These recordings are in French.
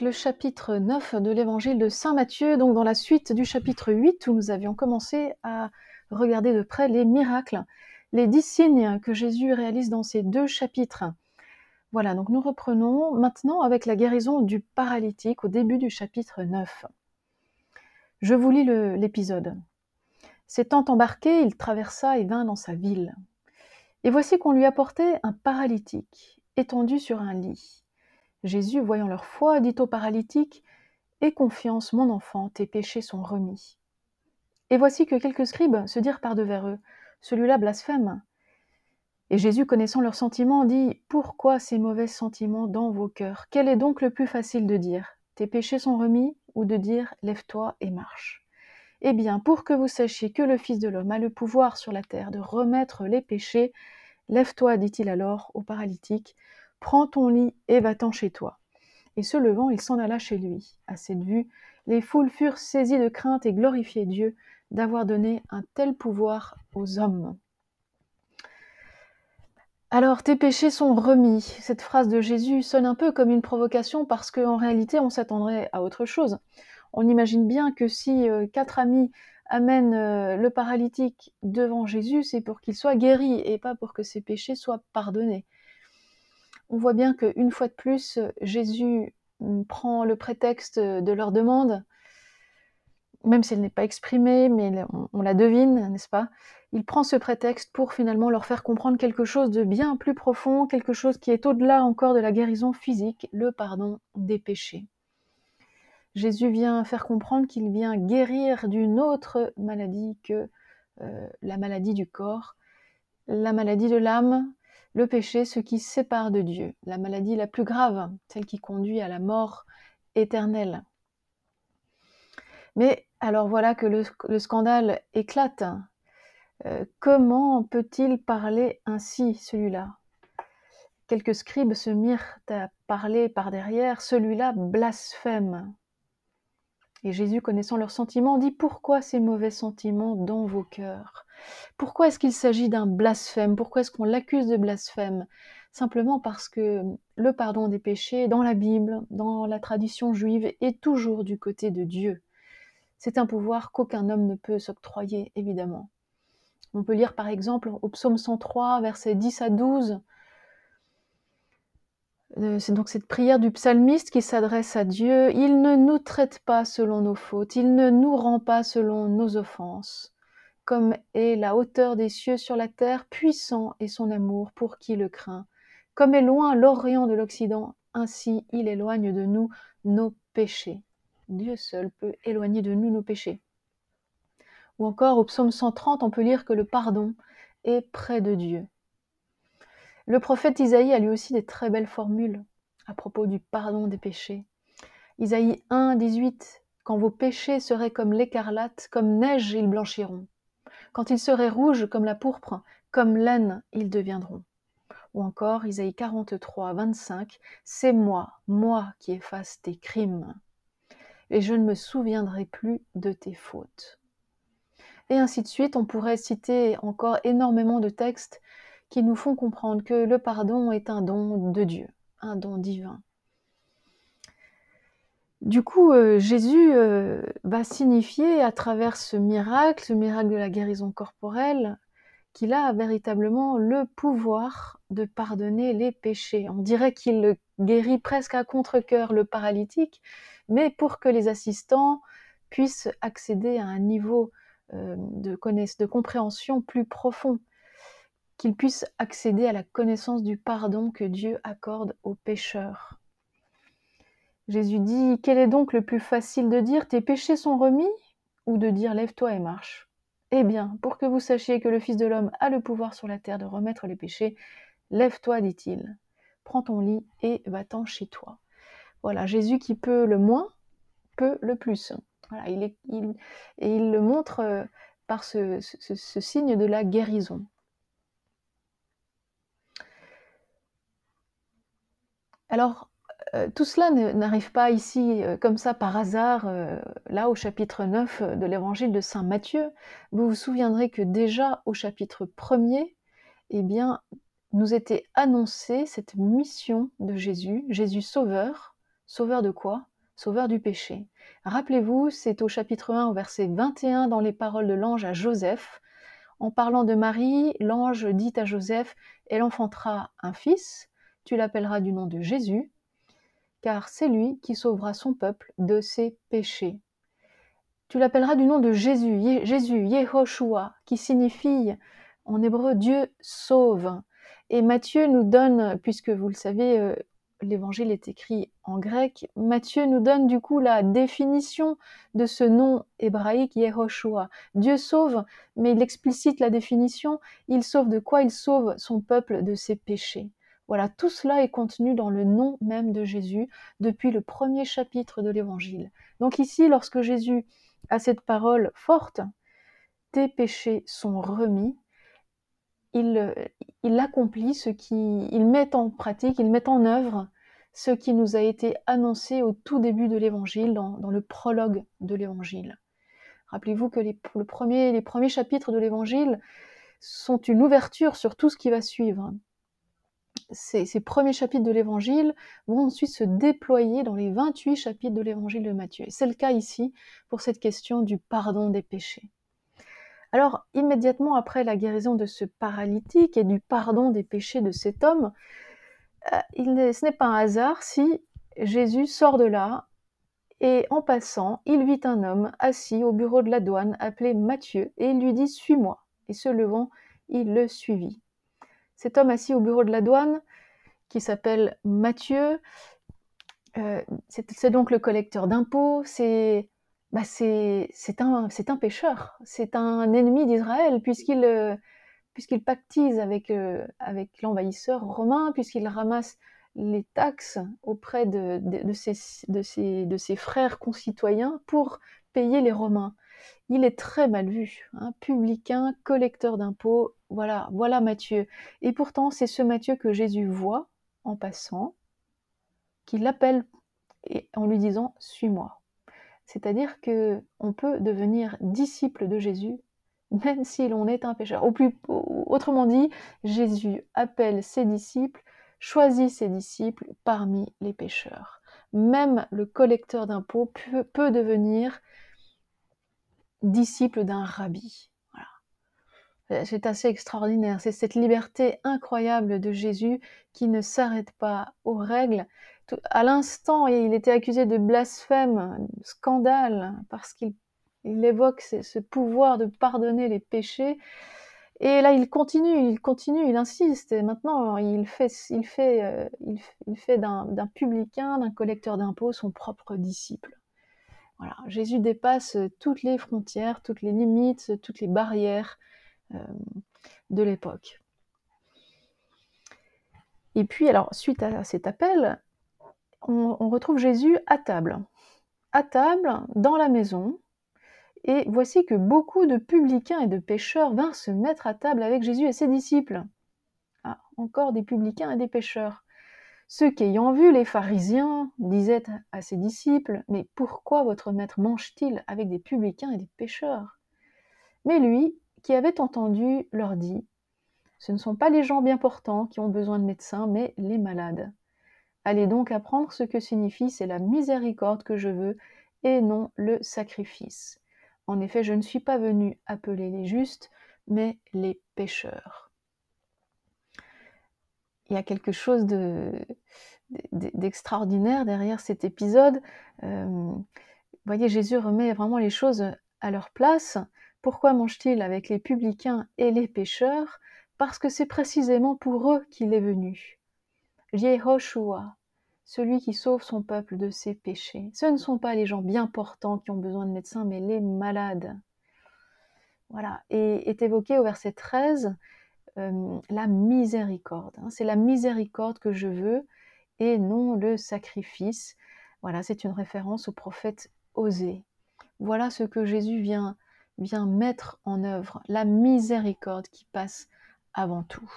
le chapitre 9 de l'évangile de Saint Matthieu, donc dans la suite du chapitre 8 où nous avions commencé à regarder de près les miracles, les dix signes que Jésus réalise dans ces deux chapitres. Voilà, donc nous reprenons maintenant avec la guérison du paralytique au début du chapitre 9. Je vous lis l'épisode. S'étant embarqué, il traversa et vint dans sa ville. Et voici qu'on lui apportait un paralytique, étendu sur un lit. Jésus, voyant leur foi, dit au paralytique Aie confiance, mon enfant, tes péchés sont remis. Et voici que quelques scribes se dirent par-devers eux Celui-là blasphème. Et Jésus, connaissant leurs sentiments, dit Pourquoi ces mauvais sentiments dans vos cœurs? Quel est donc le plus facile de dire Tes péchés sont remis ou de dire Lève-toi et marche Eh bien, pour que vous sachiez que le Fils de l'homme a le pouvoir sur la terre de remettre les péchés, Lève-toi, dit-il alors au paralytique, Prends ton lit et va-t'en chez toi. Et se levant, il s'en alla chez lui. À cette vue, les foules furent saisies de crainte et glorifiaient Dieu d'avoir donné un tel pouvoir aux hommes. Alors, tes péchés sont remis. Cette phrase de Jésus sonne un peu comme une provocation parce qu'en réalité, on s'attendrait à autre chose. On imagine bien que si euh, quatre amis amènent euh, le paralytique devant Jésus, c'est pour qu'il soit guéri et pas pour que ses péchés soient pardonnés on voit bien qu'une fois de plus, Jésus mm, prend le prétexte de leur demande, même si elle n'est pas exprimée, mais on, la devine, n'est-ce pas? Il prend ce prétexte pour finalement leur faire comprendre quelque chose de bien plus profond, quelque chose qui est au-delà encore de la guérison physique, le pardon des péchés. Jésus vient faire comprendre qu'il vient guérir d'une autre maladie que euh, la maladie du corps, la maladie de l'âme, le péché, ce qui sépare de Dieu, la maladie la plus grave, celle qui conduit à la mort éternelle. Mais alors voilà que le, scandale éclate. Euh, comment peut-il parler ainsi, celui-là? Quelques scribes se mirent à parler par derrière, celui-là blasphème. Et Jésus, connaissant leurs sentiments, dit Pourquoi ces mauvais sentiments dans vos cœurs? Pourquoi est-ce qu'il s'agit d'un blasphème? Pourquoi est-ce qu'on l'accuse de blasphème? Simplement parce que le pardon des péchés, dans la Bible, dans la tradition juive, est toujours du côté de Dieu. C'est un pouvoir qu'aucun homme ne peut s'octroyer, évidemment. On peut lire par exemple au psaume 103, versets 10 à 12, euh, c'est donc cette prière du psalmiste qui s'adresse à Dieu. Il ne nous traite pas selon nos fautes, il ne nous rend pas selon nos offenses. Comme est la hauteur des cieux sur la terre, puissant est son amour pour qui le craint. Comme est loin l'Orient de l'Occident, ainsi il éloigne de nous nos péchés. Dieu seul peut éloigner de nous nos péchés. Ou encore au psaume 130, on peut lire que le pardon est près de Dieu. Le prophète Isaïe a lui aussi des très belles formules à propos du pardon des péchés. Isaïe 1, 18 Quand vos péchés seraient comme l'écarlate, comme neige, ils blanchiront. Quand ils seraient rouges comme la pourpre, comme laine, ils deviendront. Ou encore Isaïe 43, 25 C'est moi, moi qui efface tes crimes, et je ne me souviendrai plus de tes fautes. Et ainsi de suite, on pourrait citer encore énormément de textes qui nous font comprendre que le pardon est un don de Dieu, un don divin. Du coup, euh, Jésus euh, va signifier à travers ce miracle, ce miracle de la guérison corporelle, qu'il a véritablement le pouvoir de pardonner les péchés. On dirait qu'il guérit presque à contre-coeur le paralytique, mais pour que les assistants puissent accéder à un niveau euh, de compréhension plus profond qu'ils puissent accéder à la connaissance du pardon que Dieu accorde aux pécheurs. Jésus dit, quel est donc le plus facile de dire tes péchés sont remis? ou de dire lève-toi et marche? Eh bien, pour que vous sachiez que le Fils de l'homme a le pouvoir sur la terre de remettre les péchés, lève-toi, dit-il, prends ton lit et va-t'en chez toi. Voilà, Jésus qui peut le moins, peut le plus. Voilà, il et il le montre euh, par ce signe de la guérison. Alors, euh, tout cela n'arrive pas ici euh, comme ça par hasard, euh, là au chapitre 9 de l'évangile de Saint Matthieu. Vous vous souviendrez que déjà au chapitre 1er, eh bien, nous était annoncée cette mission de Jésus, Jésus sauveur, Sauveur de quoi? Sauveur du péché. Rappelez-vous, c'est au chapitre 1, au verset 21, dans les paroles de l'ange à Joseph. En parlant de Marie, l'ange dit à Joseph, Elle enfantera un fils, tu l'appelleras du nom de Jésus, car c'est lui qui sauvera son peuple de ses péchés. Tu l'appelleras du nom de Jésus, Jésus, Yehoshua, qui signifie en hébreu Dieu sauve. Et Matthieu nous donne, puisque vous le savez, euh, l'évangile est écrit en grec, Matthieu nous donne du coup la définition de ce nom hébraïque Yehoshua. Dieu sauve, mais il explicite la définition. Il sauve de quoi Il sauve son peuple de ses péchés. Voilà, tout cela est contenu dans le nom même de Jésus depuis le premier chapitre de l'évangile. Donc ici, lorsque Jésus a cette parole forte, tes péchés sont remis, il, accomplit ce qui, il met en pratique, il met en œuvre ce qui nous a été annoncé au tout début de l'évangile, dans, le prologue de l'évangile. Rappelez-vous que les premiers chapitres de l'évangile sont une ouverture sur tout ce qui va suivre. Ces, premiers chapitres de l'évangile vont ensuite se déployer dans les 28 chapitres de l'évangile de Matthieu. C'est le cas ici pour cette question du pardon des péchés. Alors, immédiatement après la guérison de ce paralytique et du pardon des péchés de cet homme, euh, ce n'est pas un hasard si Jésus sort de là et en passant, il vit un homme assis au bureau de la douane appelé Matthieu et il lui dit Suis-moi. Et se levant, il le suivit. Cet homme assis au bureau de la douane, qui s'appelle Matthieu, euh, c'est donc le collecteur d'impôts, c'est bah un, un pécheur, c'est un ennemi d'Israël, puisqu'il euh, pactise avec, euh, avec l'envahisseur romain, puisqu'il ramasse les taxes auprès de, ses, frères concitoyens pour payer les Romains. Il est très mal vu, hein, publicain, collecteur d'impôts, voilà, voilà Matthieu. Et pourtant, c'est ce Matthieu que Jésus voit en passant, qui l'appelle en lui disant Suis-moi. C'est-à-dire que on peut devenir disciple de Jésus même si l'on est un pécheur. autrement dit, Jésus appelle ses disciples, choisit ses disciples parmi les pécheurs. Même le collecteur d'impôts peut, devenir disciple d'un rabbi. C'est assez extraordinaire. C'est cette liberté incroyable de Jésus qui ne s'arrête pas aux règles. À l'instant, il était accusé de blasphème, scandale, parce qu'il il évoque ce, pouvoir de pardonner les péchés. Et là, il continue, il continue, il insiste. Et maintenant, il fait, il fait, euh, d'un publicain, d'un collecteur d'impôts, son propre disciple. Voilà, Jésus dépasse toutes les frontières, toutes les limites, toutes les barrières euh, de l'époque. Et puis, alors, suite à cet appel, on retrouve Jésus à table. À table, dans la maison, et voici que beaucoup de publicains et de pêcheurs vinrent se mettre à table avec Jésus et ses disciples. Ah, encore des publicains et des pêcheurs. Ceux qui, ayant vu les pharisiens, disaient à ses disciples Mais pourquoi votre maître mange-t-il avec des publicains et des pêcheurs? Mais lui, qui avait entendu, leur dit Ce ne sont pas les gens bien portants qui ont besoin de médecins, mais les malades. Allez donc apprendre ce que signifie c'est la miséricorde que je veux, et non le sacrifice. En effet, je ne suis pas venu appeler les justes, mais les pécheurs. Il y a quelque chose d'extraordinaire derrière cet épisode. Euh, vous voyez, Jésus remet vraiment les choses à leur place. Pourquoi mange-t-il avec les publicains et les pécheurs Parce que c'est précisément pour eux qu'il est venu. Yehoshua, celui qui sauve son peuple de ses péchés. Ce ne sont pas les gens bien portants qui ont besoin de médecins, mais les malades. Voilà. Et est évoqué au verset 13 euh, la miséricorde. Hein. C'est la miséricorde que je veux et non le sacrifice. Voilà, c'est une référence au prophète Osée. Voilà ce que Jésus vient, vient mettre en œuvre, la miséricorde qui passe avant tout.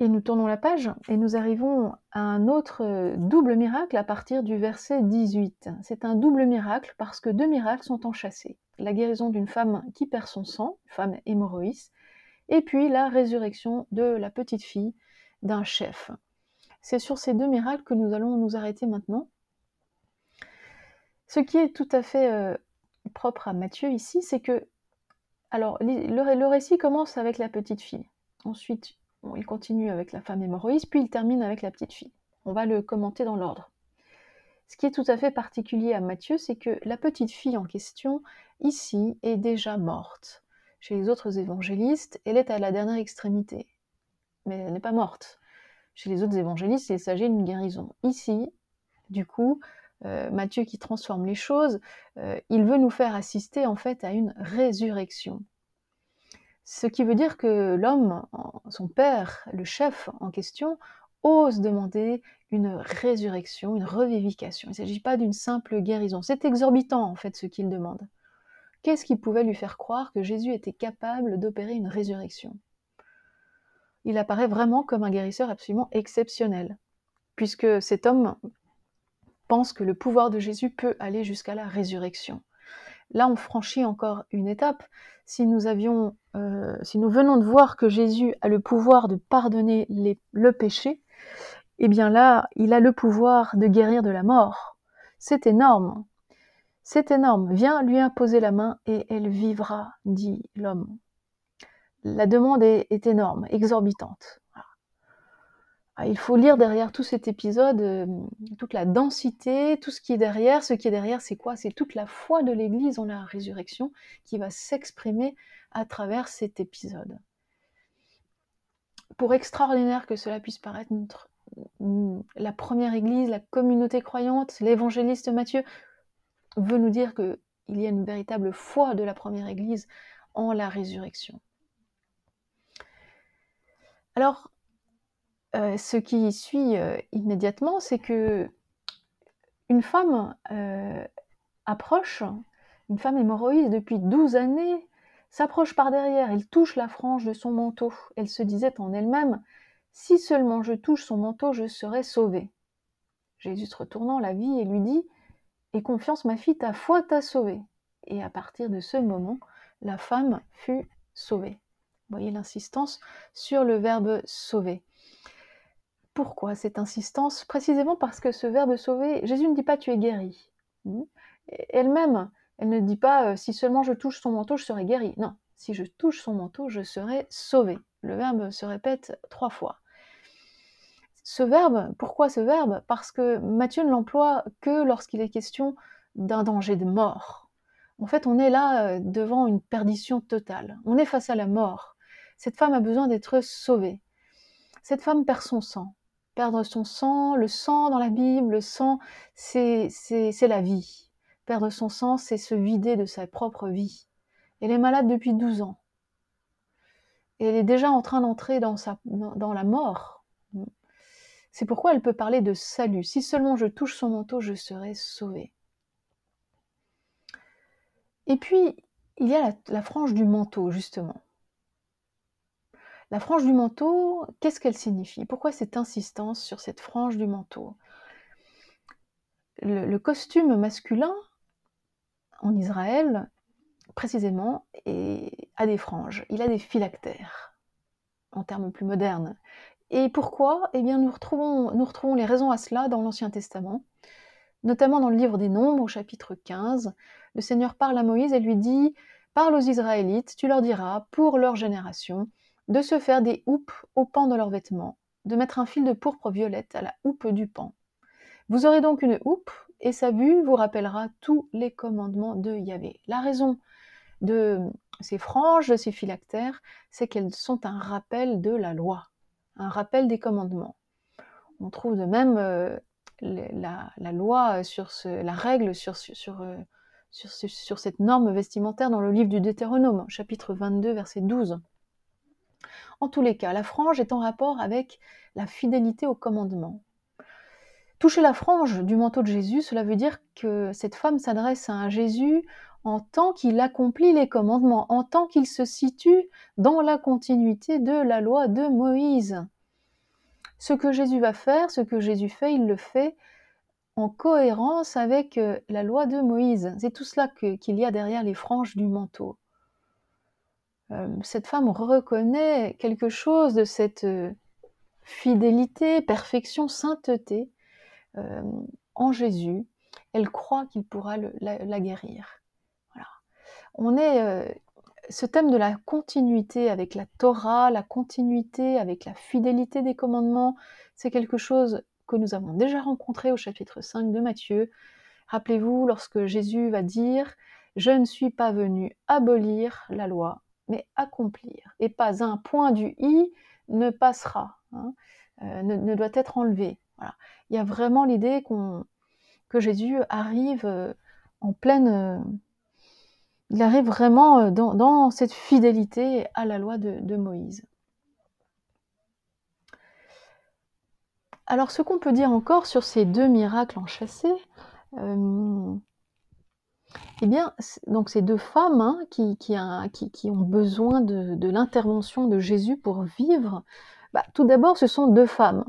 Et nous tournons la page et nous arrivons à un autre euh, double miracle à partir du verset 18. C'est un double miracle parce que deux miracles sont enchâssés. La guérison d'une femme qui perd son sang, femme hémorroïs, et puis la résurrection de la petite fille d'un chef. C'est sur ces deux miracles que nous allons nous arrêter maintenant. Ce qui est tout à fait euh, propre à Matthieu ici, c'est que alors, le, récit commence avec la petite fille. Ensuite, il continue avec la femme hémorroïde, puis il termine avec la petite fille. On va le commenter dans l'ordre. Ce qui est tout à fait particulier à Matthieu, c'est que la petite fille en question, ici, est déjà morte. Chez les autres évangélistes, elle est à la dernière extrémité. Mais elle n'est pas morte. Chez les autres évangélistes, il s'agit d'une guérison. Ici, du coup, euh, Matthieu qui transforme les choses, euh, il veut nous faire assister en fait à une résurrection. Ce qui veut dire que l'homme, son père, le chef en question, ose demander une résurrection, une revivification. Il ne s'agit pas d'une simple guérison. C'est exorbitant en fait ce qu'il demande. Qu'est-ce qui pouvait lui faire croire que Jésus était capable d'opérer une résurrection? Il apparaît vraiment comme un guérisseur absolument exceptionnel, puisque cet homme que le pouvoir de Jésus peut aller jusqu'à la résurrection. Là, on franchit encore une étape. Si nous euh, si nous venons de voir que Jésus a le pouvoir de pardonner le péché, eh bien là, il a le pouvoir de guérir de la mort. C'est énorme. C'est énorme. Viens lui imposer la main et elle vivra, dit l'homme. La demande est énorme, exorbitante. Ah, il faut lire derrière tout cet épisode euh, toute la densité, tout ce qui est derrière. Ce qui est derrière, c'est quoi? C'est toute la foi de l'Église en la résurrection qui va s'exprimer à travers cet épisode. Pour extraordinaire que cela puisse paraître, la première Église, la communauté croyante, l'évangéliste Matthieu veut nous dire qu'il y a une véritable foi de la première Église en la résurrection. Alors, euh, ce qui suit euh, immédiatement, c'est que une femme euh, approche, une femme hémorroïde depuis 12 années, s'approche par derrière, elle touche la frange de son manteau. Elle se disait en elle-même, si seulement je touche son manteau, je serai sauvée. Jésus se retournant la vit et lui dit, Aie confiance, ma fille, ta foi t'a sauvée. Et à partir de ce moment, la femme fut sauvée. Vous voyez l'insistance sur le verbe sauver. Pourquoi cette insistance? Précisément parce que ce verbe sauver, Jésus ne dit pas tu es guéri. Hmm? Elle-même, elle ne dit pas euh, si seulement je touche son manteau, je serai guéri. Non, si je touche son manteau, je serai sauvé. Le verbe se répète trois fois. Ce verbe, pourquoi ce verbe? Parce que Matthieu ne l'emploie que lorsqu'il est question d'un danger de mort. En fait, on est là euh, devant une perdition totale. On est face à la mort. Cette femme a besoin d'être sauvée. Cette femme perd son sang perdre son sang, le sang dans la Bible, le sang, c'est la vie. Perdre son sang, c'est se vider de sa propre vie. Elle est malade depuis 12 ans. Elle est déjà en train d'entrer dans, dans la mort. C'est pourquoi elle peut parler de salut. Si seulement je touche son manteau, je serai sauvée. Et puis, il y a la frange du manteau, justement. La frange du manteau, qu'est-ce qu'elle signifie? Pourquoi cette insistance sur cette frange du manteau? Le, costume masculin en Israël, précisément, a des franges. Il a des phylactères, en termes plus modernes. Et pourquoi? Eh bien, nous retrouvons, nous retrouvons les raisons à cela dans l'Ancien Testament, notamment dans le livre des Nombres, au chapitre 15. Le Seigneur parle à Moïse et lui dit Parle aux Israélites, tu leur diras, pour leur génération, de se faire des houppes au pan de leurs vêtements, de mettre un fil de pourpre violette à la houppe du pan. Vous aurez donc une houppe, et sa vue vous rappellera tous les commandements de Yahvé. La raison de ces franges, de ces phylactères, c'est qu'elles sont un rappel de la loi, un rappel des commandements. On trouve de même euh, la, loi sur la règle euh, sur, cette norme vestimentaire dans le livre du Deutéronome, chapitre 22, verset 12. En tous les cas, la frange est en rapport avec la fidélité au commandement. Toucher la frange du manteau de Jésus, cela veut dire que cette femme s'adresse à un Jésus en tant qu'il accomplit les commandements, en tant qu'il se situe dans la continuité de la loi de Moïse. Ce que Jésus va faire, ce que Jésus fait, il le fait en cohérence avec euh, la loi de Moïse. C'est tout cela qu'il y a derrière les franges du manteau. Euh, cette femme reconnaît quelque chose de cette, euh, fidélité, perfection, sainteté euh, en Jésus, elle croit qu'il pourra la, guérir. On est ce thème de la continuité avec la Torah, la continuité avec la fidélité des commandements, c'est quelque chose que nous avons déjà rencontré au chapitre 5 de Matthieu. Rappelez-vous, lorsque Jésus va dire Je ne suis pas venu abolir la loi, mais accomplir. Et pas un point du i ne passera, hein, euh, ne, doit être enlevé. Il y a vraiment l'idée que Jésus arrive euh, en pleine. Euh, il arrive vraiment dans, cette fidélité à la loi de, Moïse. Alors, ce qu'on peut dire encore sur ces deux miracles enchâssés, eh bien, donc ces deux femmes hein, qui, ont besoin de, l'intervention de Jésus pour vivre, bah, tout d'abord, ce sont deux femmes.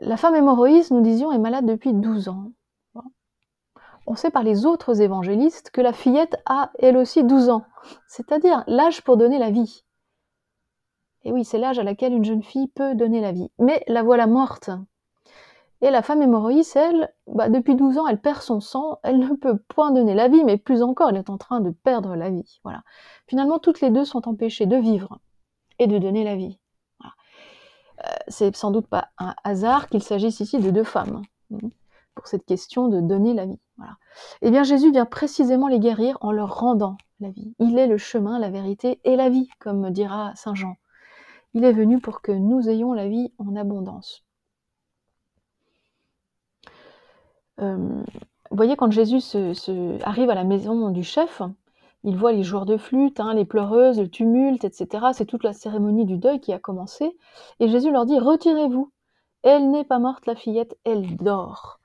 La femme hémorroïse, nous disions, est malade depuis 12 ans. On sait par les autres évangélistes que la fillette a elle aussi 12 ans, c'est-à-dire l'âge pour donner la vie. Et oui, c'est l'âge à laquelle une jeune fille peut donner la vie. Mais la voilà morte. Et la femme hémorroïde, elle, bah, depuis 12 ans, elle perd son sang, elle ne peut point donner la vie, mais plus encore, elle est en train de perdre la vie. Voilà. Finalement, toutes les deux sont empêchées de vivre et de donner la vie. Euh, c'est sans doute pas un hasard qu'il s'agisse ici de deux femmes hein, pour cette question de donner la vie. Eh bien, Jésus vient précisément les guérir en leur rendant la vie. Il est le chemin, la vérité et la vie, comme dira Saint Jean. Il est venu pour que nous ayons la vie en abondance. Euh, vous voyez, quand Jésus arrive à la maison du chef, il voit les joueurs de flûte, hein, les pleureuses, le tumulte, etc. C'est toute la cérémonie du deuil qui a commencé. Et Jésus leur dit, retirez-vous. Elle n'est pas morte, la fillette, elle dort.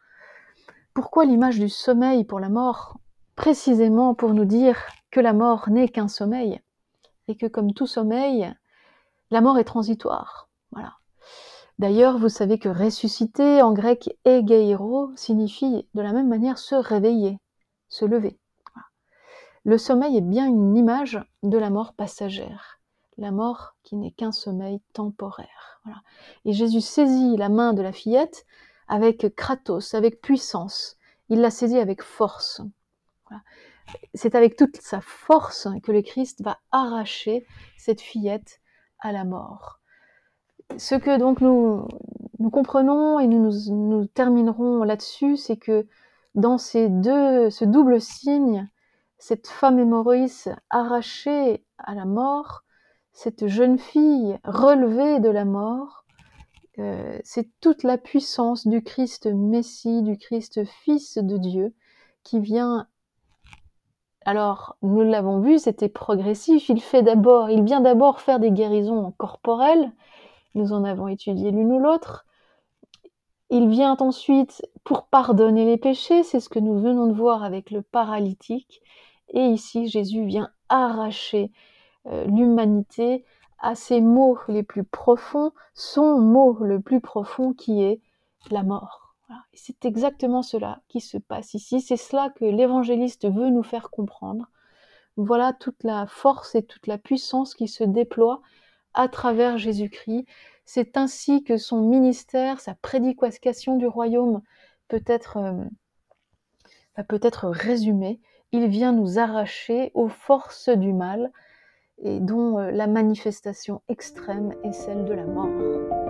Pourquoi l'image du sommeil pour la mort? Précisément pour nous dire que la mort n'est qu'un sommeil, et que comme tout sommeil, la mort est transitoire. Voilà. D'ailleurs, vous savez que ressusciter en grec egeiro signifie de la même manière se réveiller, se lever. Le sommeil est bien une image de la mort passagère, la mort qui n'est qu'un sommeil temporaire. Et Jésus saisit la main de la fillette avec kratos, avec puissance. Il l'a saisie avec force. C'est avec toute sa force que le Christ va arracher cette fillette à la mort. Ce que donc nous, comprenons et nous, nous, terminerons là-dessus, c'est que dans ces deux, ce double signe, cette femme hémorroïs arrachée à la mort, cette jeune fille relevée de la mort, euh, c'est toute la puissance du Christ Messie, du Christ Fils de Dieu, qui vient. Alors, nous l'avons vu, c'était progressif. Il fait d'abord, il vient d'abord faire des guérisons corporelles, nous en avons étudié l'une ou l'autre. Il vient ensuite pour pardonner les péchés, c'est ce que nous venons de voir avec le paralytique. Et ici, Jésus vient arracher euh, l'humanité à ses mots les plus profonds, son mot le plus profond qui est la mort. C'est exactement cela qui se passe ici, c'est cela que l'évangéliste veut nous faire comprendre. Voilà toute la force et toute la puissance qui se déploie à travers Jésus-Christ. C'est ainsi que son ministère, sa prédication du royaume peut être, euh, peut être résumé. Il vient nous arracher aux forces du mal et dont euh, la manifestation extrême est celle de la mort.